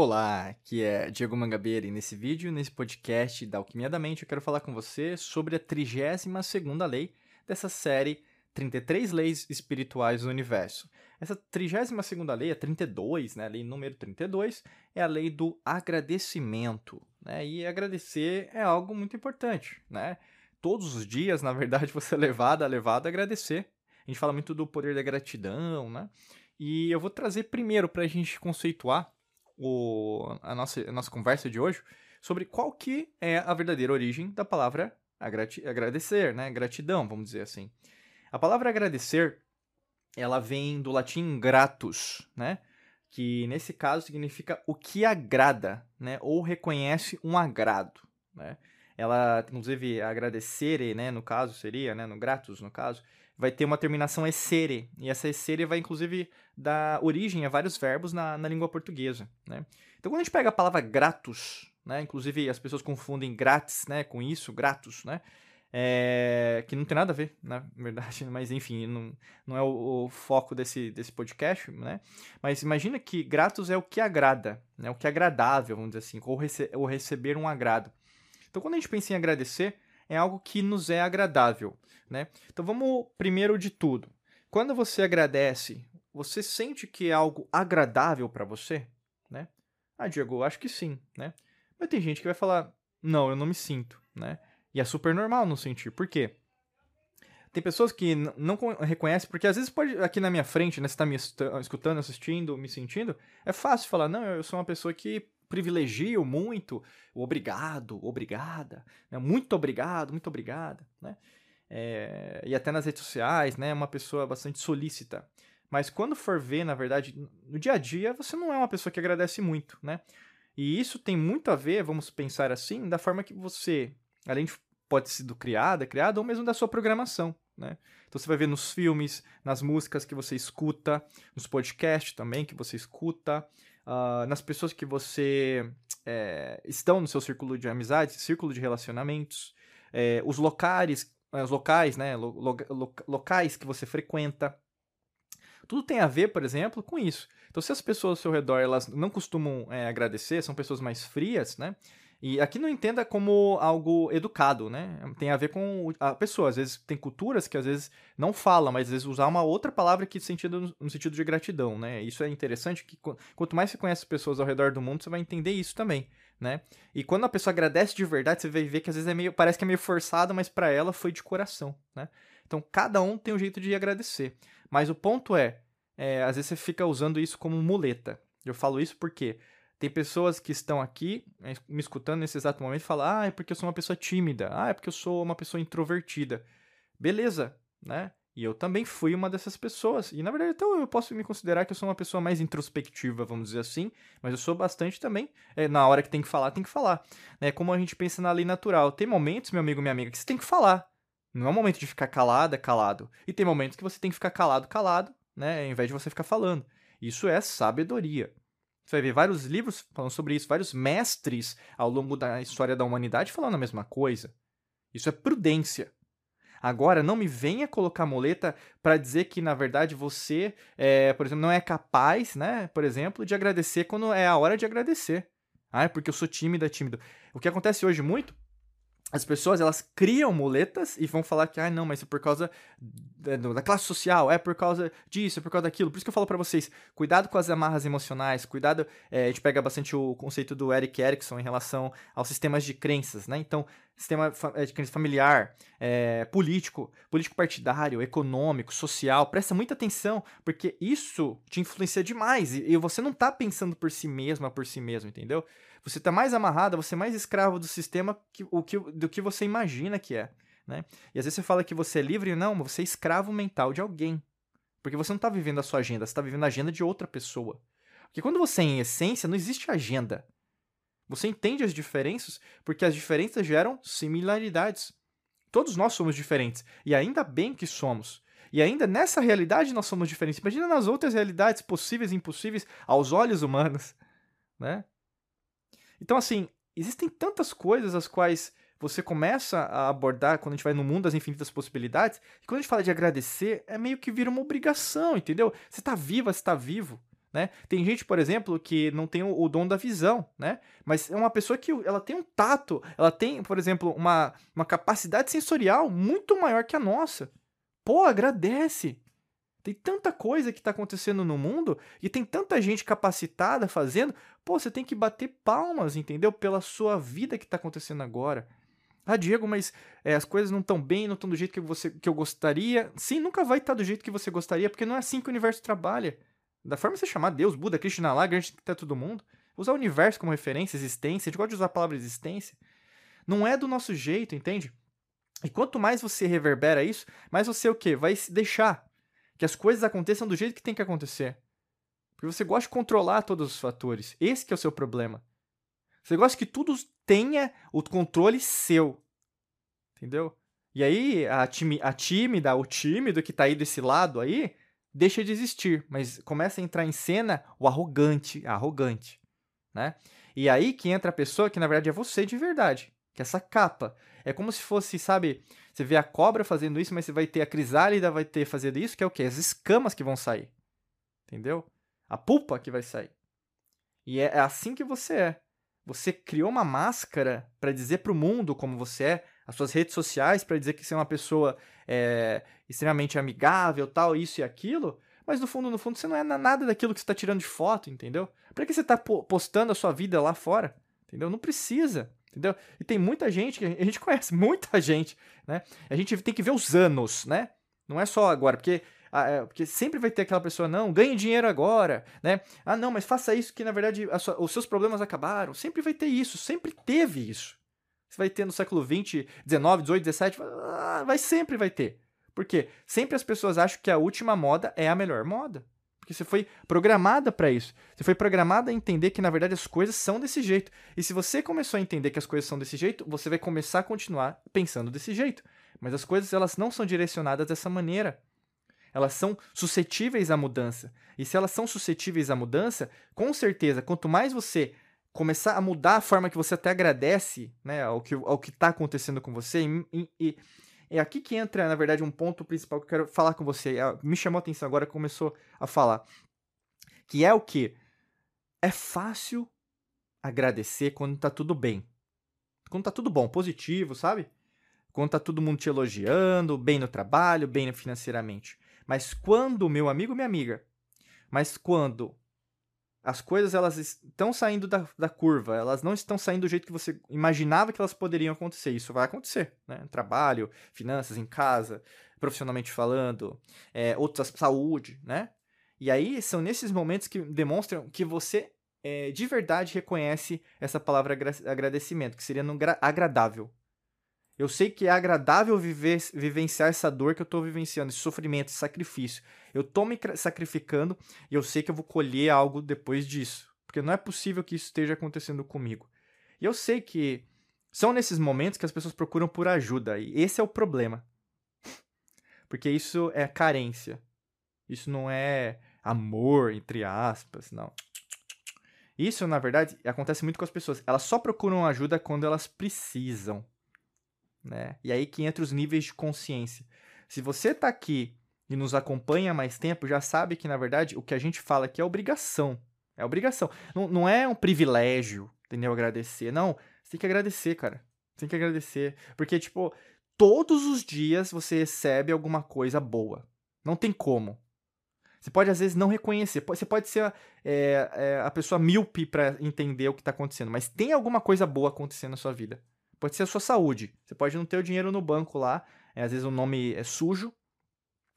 Olá, aqui é Diego Mangabeira e nesse vídeo, nesse podcast da Alquimia da Mente, eu quero falar com você sobre a 32ª lei dessa série 33 Leis Espirituais do Universo. Essa 32ª lei, a 32, né, a lei número 32, é a lei do agradecimento. Né? E agradecer é algo muito importante. Né? Todos os dias, na verdade, você é levado, é levado a agradecer. A gente fala muito do poder da gratidão, né? E eu vou trazer primeiro para a gente conceituar o, a, nossa, a nossa conversa de hoje sobre qual que é a verdadeira origem da palavra agradecer, né? Gratidão, vamos dizer assim. A palavra agradecer, ela vem do latim gratus, né? Que nesse caso significa o que agrada, né? Ou reconhece um agrado, né? Ela, inclusive, agradecer, né? No caso seria, né? No gratus, no caso, vai ter uma terminação essere. E essa essere vai, inclusive, dar origem a vários verbos na, na língua portuguesa, né? Então, quando a gente pega a palavra gratus, né? Inclusive, as pessoas confundem grátis, né? Com isso, gratus, né? É, que não tem nada a ver, na verdade, mas enfim, não, não é o, o, foco desse, desse podcast, né? Mas imagina que gratos é o que agrada, né? O que é agradável, vamos dizer assim, ou, rece ou receber um agrado. Então, quando a gente pensa em agradecer, é algo que nos é agradável, né? Então, vamos primeiro de tudo. Quando você agradece, você sente que é algo agradável para você, né? Ah, Diego, acho que sim, né? Mas tem gente que vai falar, não, eu não me sinto, né? E é super normal não sentir. Por quê? Tem pessoas que não reconhecem, porque às vezes pode, aqui na minha frente, né, você tá me escutando, assistindo, me sentindo, é fácil falar, não, eu sou uma pessoa que privilegio muito o obrigado, obrigada, né, muito obrigado, muito obrigada, né? É, e até nas redes sociais, né, uma pessoa bastante solícita. Mas quando for ver, na verdade, no dia a dia, você não é uma pessoa que agradece muito, né? E isso tem muito a ver, vamos pensar assim, da forma que você, além de pode sido criada, criada, ou mesmo da sua programação, né? Então você vai ver nos filmes, nas músicas que você escuta, nos podcasts também que você escuta, uh, nas pessoas que você é, estão no seu círculo de amizades, círculo de relacionamentos, é, os locais, os locais, né? Lo, lo, locais que você frequenta. Tudo tem a ver, por exemplo, com isso. Então, se as pessoas ao seu redor elas não costumam é, agradecer, são pessoas mais frias, né? E aqui não entenda como algo educado, né? Tem a ver com a pessoa. Às vezes tem culturas que às vezes não falam, mas às vezes usar uma outra palavra que sentido, no sentido de gratidão, né? Isso é interessante que quanto mais você conhece pessoas ao redor do mundo, você vai entender isso também, né? E quando a pessoa agradece de verdade, você vai ver que às vezes é meio, parece que é meio forçado, mas para ela foi de coração, né? Então cada um tem um jeito de agradecer. Mas o ponto é, é às vezes você fica usando isso como muleta. Eu falo isso porque tem pessoas que estão aqui eh, me escutando nesse exato momento e falam: ah, é porque eu sou uma pessoa tímida, ah, é porque eu sou uma pessoa introvertida. Beleza, né? E eu também fui uma dessas pessoas. E na verdade, então eu posso me considerar que eu sou uma pessoa mais introspectiva, vamos dizer assim. Mas eu sou bastante também. É, na hora que tem que falar, tem que falar. É como a gente pensa na lei natural. Tem momentos, meu amigo, minha amiga, que você tem que falar. Não é momento de ficar calado, é calado. E tem momentos que você tem que ficar calado, calado, né? Ao invés de você ficar falando. Isso é sabedoria. Você vai ver vários livros falando sobre isso, vários mestres ao longo da história da humanidade falando a mesma coisa. Isso é prudência. Agora, não me venha colocar muleta para dizer que, na verdade, você, é, por exemplo, não é capaz, né, por exemplo, de agradecer quando é a hora de agradecer. Ah, é porque eu sou tímida, tímido. O que acontece hoje muito as pessoas elas criam muletas e vão falar que ah não mas é por causa da classe social é por causa disso é por causa daquilo. Por isso que eu falo para vocês cuidado com as amarras emocionais cuidado é, a gente pega bastante o conceito do Eric Erickson em relação aos sistemas de crenças né? Então sistema é, de crença familiar é, político político partidário econômico social presta muita atenção porque isso te influencia demais e, e você não tá pensando por si mesma por si mesmo entendeu você está mais amarrado, você é mais escravo do sistema que, o que, do que você imagina que é. Né? E às vezes você fala que você é livre, não, mas você é escravo mental de alguém. Porque você não está vivendo a sua agenda, você está vivendo a agenda de outra pessoa. Porque quando você é em essência, não existe agenda. Você entende as diferenças porque as diferenças geram similaridades. Todos nós somos diferentes. E ainda bem que somos. E ainda nessa realidade nós somos diferentes. Imagina nas outras realidades possíveis e impossíveis aos olhos humanos, né? Então, assim, existem tantas coisas as quais você começa a abordar quando a gente vai no mundo das infinitas possibilidades, e quando a gente fala de agradecer, é meio que vira uma obrigação, entendeu? Você está viva, você está vivo. Né? Tem gente, por exemplo, que não tem o, dom da visão, né? Mas é uma pessoa que ela tem um tato, ela tem, por exemplo, uma, uma capacidade sensorial muito maior que a nossa. Pô, agradece. Tem tanta coisa que está acontecendo no mundo e tem tanta gente capacitada fazendo. Pô, você tem que bater palmas, entendeu? Pela sua vida que está acontecendo agora. Ah, Diego, mas é, as coisas não estão bem, não estão do jeito que, você, que eu gostaria. Sim, nunca vai estar tá do jeito que você gostaria, porque não é assim que o universo trabalha. Da forma que você chamar Deus, Buda, Krishna lá, grande que tá todo mundo. Usar o universo como referência, existência. A gente gosta de usar a palavra existência. Não é do nosso jeito, entende? E quanto mais você reverbera isso, mais você o quê? Vai deixar que as coisas aconteçam do jeito que tem que acontecer. Porque você gosta de controlar todos os fatores. Esse é o seu problema. Você gosta que tudo tenha o controle seu. Entendeu? E aí, a, time, a tímida, o tímido que tá aí desse lado aí, deixa de existir, mas começa a entrar em cena o arrogante, arrogante, né? E aí que entra a pessoa que na verdade é você de verdade, que é essa capa. É como se fosse, sabe, você vê a cobra fazendo isso, mas você vai ter a crisálida vai ter fazendo isso, que é o quê? As escamas que vão sair. Entendeu? A pulpa que vai sair. E é, é assim que você é. Você criou uma máscara para dizer para o mundo como você é, as suas redes sociais para dizer que você é uma pessoa é, extremamente amigável, tal, isso e aquilo, mas no fundo, no fundo, você não é nada daquilo que você está tirando de foto, entendeu? Para que você está postando a sua vida lá fora? Entendeu? Não precisa entendeu? E tem muita gente que a gente conhece, muita gente, né? A gente tem que ver os anos, né? Não é só agora, porque, ah, porque sempre vai ter aquela pessoa, não, ganhe dinheiro agora, né? Ah, não, mas faça isso que na verdade sua, os seus problemas acabaram. Sempre vai ter isso, sempre teve isso. Você vai ter no século 20, 19, 18, 17, vai sempre vai ter. Por quê? Sempre as pessoas acham que a última moda é a melhor moda. Porque você foi programada para isso. Você foi programada a entender que, na verdade, as coisas são desse jeito. E se você começou a entender que as coisas são desse jeito, você vai começar a continuar pensando desse jeito. Mas as coisas, elas não são direcionadas dessa maneira. Elas são suscetíveis à mudança. E se elas são suscetíveis à mudança, com certeza, quanto mais você começar a mudar a forma que você até agradece né, ao que ao está acontecendo com você e, e é aqui que entra, na verdade, um ponto principal que eu quero falar com você. É, me chamou a atenção agora, começou a falar. Que é o que? É fácil agradecer quando tá tudo bem. Quando tá tudo bom, positivo, sabe? Quando tá todo mundo te elogiando, bem no trabalho, bem financeiramente. Mas quando, meu amigo, minha amiga, mas quando as coisas elas estão saindo da, da curva, elas não estão saindo do jeito que você imaginava que elas poderiam acontecer. Isso vai acontecer, né? Trabalho, finanças, em casa, profissionalmente falando, é, outras saúde, né? E aí são nesses momentos que demonstram que você é, de verdade reconhece essa palavra agradecimento, que seria agradável. Eu sei que é agradável viver, vivenciar essa dor que eu estou vivenciando, esse sofrimento, esse sacrifício. Eu estou me sacrificando e eu sei que eu vou colher algo depois disso. Porque não é possível que isso esteja acontecendo comigo. E eu sei que são nesses momentos que as pessoas procuram por ajuda. E esse é o problema. Porque isso é carência. Isso não é amor, entre aspas, não. Isso, na verdade, acontece muito com as pessoas. Elas só procuram ajuda quando elas precisam né? E aí que entra os níveis de consciência. Se você está aqui e nos acompanha há mais tempo, já sabe que, na verdade, o que a gente fala aqui é obrigação. É obrigação. Não, não é um privilégio, entendeu? Agradecer. Não, você tem que agradecer, cara. Você tem que agradecer. Porque, tipo, todos os dias você recebe alguma coisa boa. Não tem como. Você pode, às vezes, não reconhecer. Você pode ser é, é, a pessoa míope para entender o que está acontecendo. Mas tem alguma coisa boa acontecendo na sua vida. Pode ser a sua saúde. Você pode não ter o dinheiro no banco lá, é, às vezes o nome é sujo,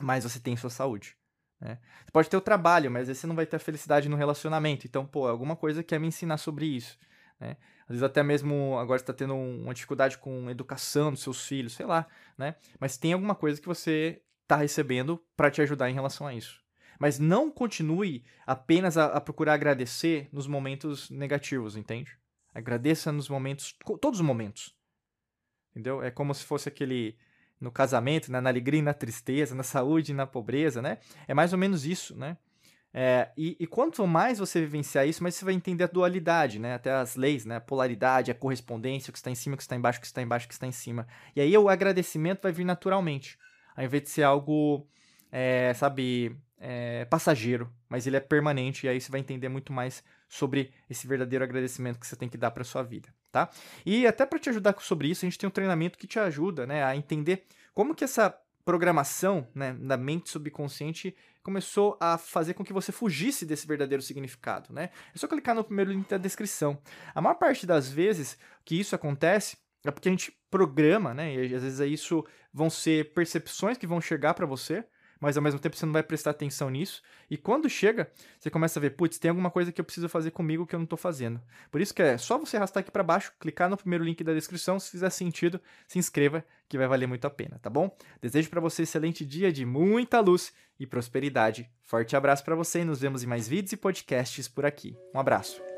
mas você tem sua saúde. Né? Você pode ter o trabalho, mas às vezes você não vai ter a felicidade no relacionamento. Então, pô, alguma coisa quer me ensinar sobre isso. né? Às vezes até mesmo agora está tendo uma dificuldade com educação dos seus filhos, sei lá, né? Mas tem alguma coisa que você está recebendo para te ajudar em relação a isso. Mas não continue apenas a, a, procurar agradecer nos momentos negativos, entende? Agradeça nos momentos, todos os momentos. Entendeu? É como se fosse aquele no casamento, né? na alegria e na tristeza, na saúde e na pobreza, né? É mais ou menos isso, né? É, e, e, quanto mais você vivenciar isso, mais você vai entender a dualidade, né? Até as leis, né? A polaridade, a correspondência, o que está em cima, o que está embaixo, o que está embaixo, o que está em cima. E aí o agradecimento vai vir naturalmente, ao invés de ser algo, é, sabe, é, passageiro, mas ele é permanente e aí você vai entender muito mais sobre esse verdadeiro agradecimento que você tem que dar para sua vida, tá? E até para te ajudar sobre isso, a gente tem um treinamento que te ajuda, né, a entender como que essa programação, né, da mente subconsciente começou a fazer com que você fugisse desse verdadeiro significado, né? É só clicar no primeiro link da descrição. A maior parte das vezes que isso acontece é porque a gente programa, né? E às vezes é isso vão ser percepções que vão chegar para você, mas ao mesmo tempo você não vai prestar atenção nisso. E quando chega, você começa a ver, putz, tem alguma coisa que eu preciso fazer comigo que eu não estou fazendo. Por isso que é só você arrastar aqui para baixo, clicar no primeiro link da descrição, se fizer sentido, se inscreva, que vai valer muito a pena, tá bom? Desejo para você um excelente dia de muita luz e prosperidade. Forte abraço para você e nos vemos em mais vídeos e podcasts por aqui. Um abraço.